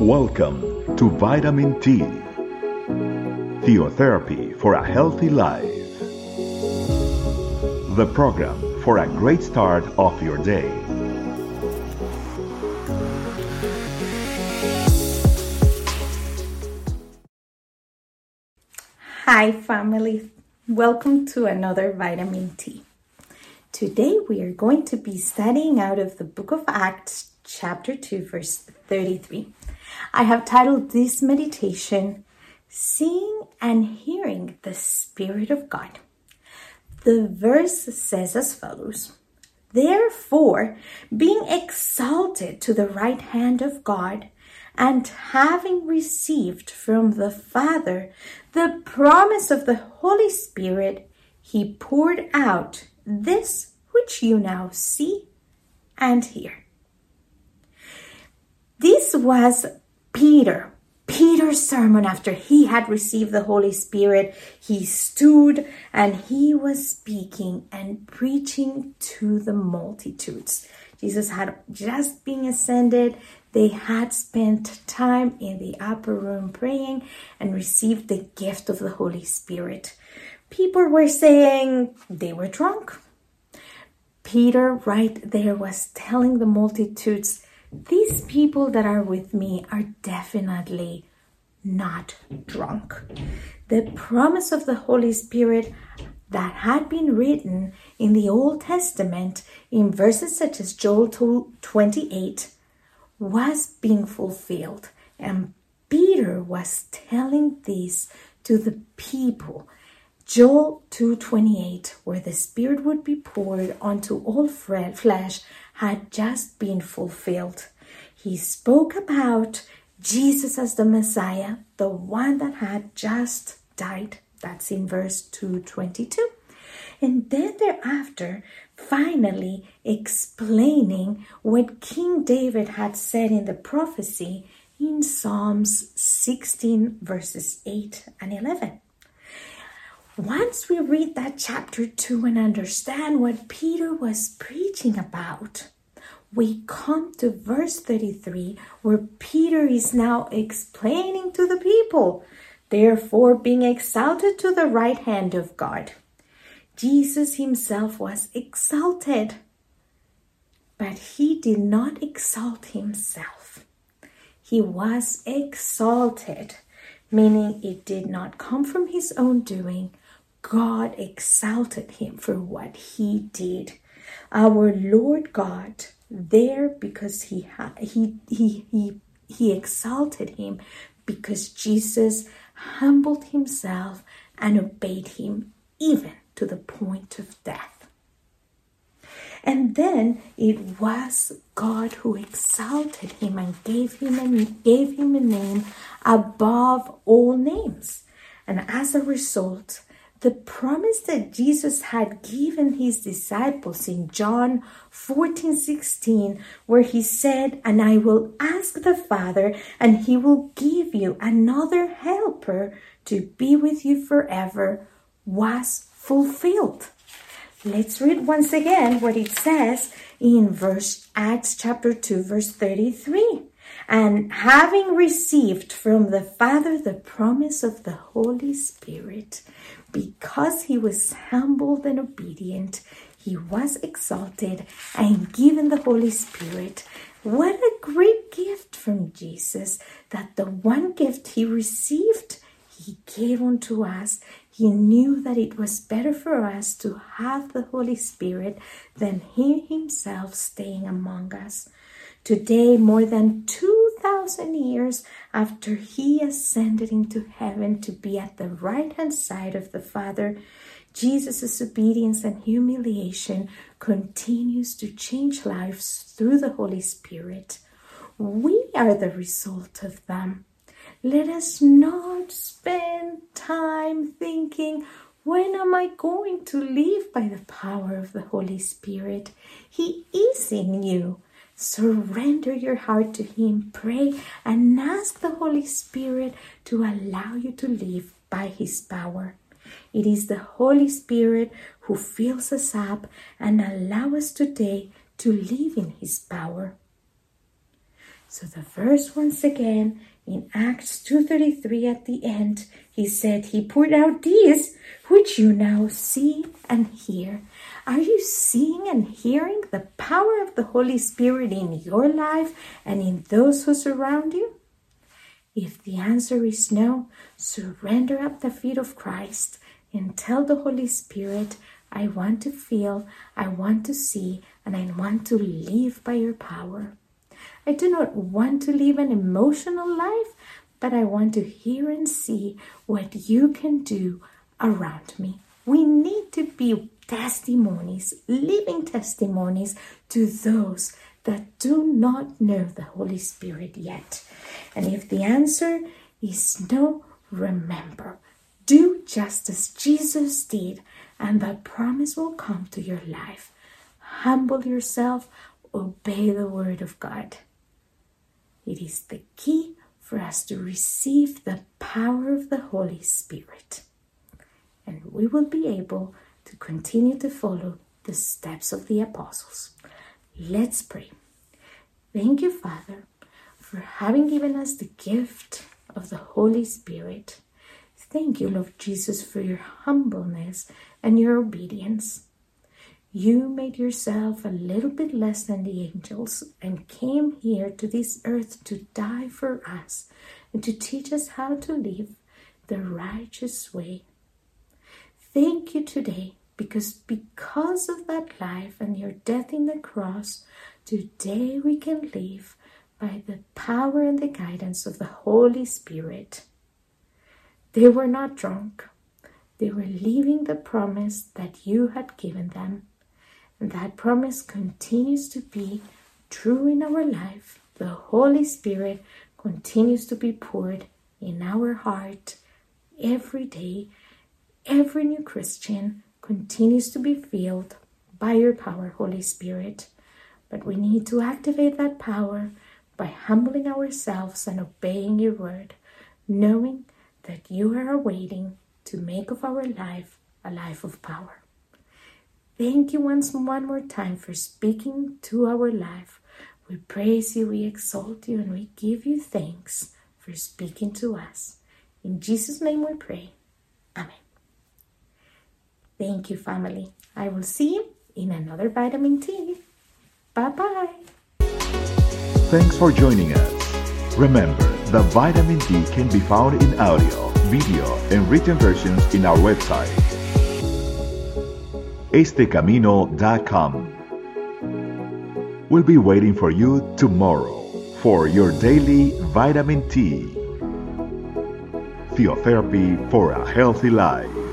Welcome to Vitamin T, Theotherapy for a Healthy Life. The program for a great start of your day. Hi, family. Welcome to another Vitamin T. Today we are going to be studying out of the book of Acts, chapter 2, verse 33. I have titled this meditation, Seeing and Hearing the Spirit of God. The verse says as follows Therefore, being exalted to the right hand of God, and having received from the Father the promise of the Holy Spirit, he poured out this which you now see and hear. Was Peter. Peter's sermon after he had received the Holy Spirit, he stood and he was speaking and preaching to the multitudes. Jesus had just been ascended. They had spent time in the upper room praying and received the gift of the Holy Spirit. People were saying they were drunk. Peter, right there, was telling the multitudes, These people that are with me are definitely not drunk. The promise of the Holy Spirit that had been written in the Old Testament in verses such as Joel 28 was being fulfilled. And Peter was telling this to the people. Joel 2:28 where the spirit would be poured onto all flesh had just been fulfilled. He spoke about Jesus as the Messiah, the one that had just died. That's in verse 222. And then thereafter, finally explaining what King David had said in the prophecy in Psalms 16, verses 8 and 11. Once we read that chapter 2 and understand what Peter was preaching about, we come to verse 33 where Peter is now explaining to the people, therefore being exalted to the right hand of God. Jesus himself was exalted, but he did not exalt himself. He was exalted, meaning it did not come from his own doing. God exalted him for what he did. Our Lord God there because he ha- he he he he exalted him because Jesus humbled himself and obeyed him even to the point of death. And then it was God who exalted him and gave him a, gave him a name above all names. And as a result, the promise that Jesus had given his disciples in John 14 16, where he said, And I will ask the Father, and he will give you another helper to be with you forever, was fulfilled. Let's read once again what it says in verse Acts chapter 2 verse 33. And having received from the Father the promise of the Holy Spirit, because he was humbled and obedient, he was exalted and given the Holy Spirit. What a great gift from Jesus that the one gift he received, he gave unto us. He knew that it was better for us to have the Holy Spirit than he himself staying among us. Today, more than 2,000 years after he ascended into heaven to be at the right hand side of the Father, Jesus' obedience and humiliation continues to change lives through the Holy Spirit. We are the result of them. Let us not spend time thinking, when am I going to live by the power of the Holy Spirit? He is in you. Surrender your heart to Him, pray, and ask the Holy Spirit to allow you to live by His power. It is the Holy Spirit who fills us up and allow us today to live in His power. So the verse once again in Acts 2:33 at the end, he said he poured out these which you now see and hear. Are you seeing and hearing the power of the Holy Spirit in your life and in those who surround you? If the answer is no, surrender at the feet of Christ and tell the Holy Spirit, I want to feel, I want to see, and I want to live by your power. I do not want to live an emotional life, but I want to hear and see what you can do around me. We need to be testimonies, living testimonies to those that do not know the Holy Spirit yet. And if the answer is no, remember, do just as Jesus did, and that promise will come to your life. Humble yourself, obey the word of God. It is the key for us to receive the power of the Holy Spirit. And we will be able to continue to follow the steps of the apostles. Let's pray. Thank you, Father, for having given us the gift of the Holy Spirit. Thank you, Lord Jesus, for your humbleness and your obedience. You made yourself a little bit less than the angels and came here to this earth to die for us and to teach us how to live the righteous way. Thank you today because because of that life and your death in the cross, today we can live by the power and the guidance of the Holy Spirit. They were not drunk. They were living the promise that you had given them. That promise continues to be true in our life. The Holy Spirit continues to be poured in our heart every day. Every new Christian continues to be filled by your power, Holy Spirit. But we need to activate that power by humbling ourselves and obeying your word, knowing that you are awaiting to make of our life a life of power. Thank you once one more time for speaking to our life. We praise you, we exalt you, and we give you thanks for speaking to us. In Jesus' name we pray. Amen. Thank you, family. I will see you in another vitamin T. Bye bye. Thanks for joining us. Remember, the vitamin T can be found in audio, video, and written versions in our website, estecamino.com. We'll be waiting for you tomorrow for your daily vitamin T. Theotherapy for a healthy life.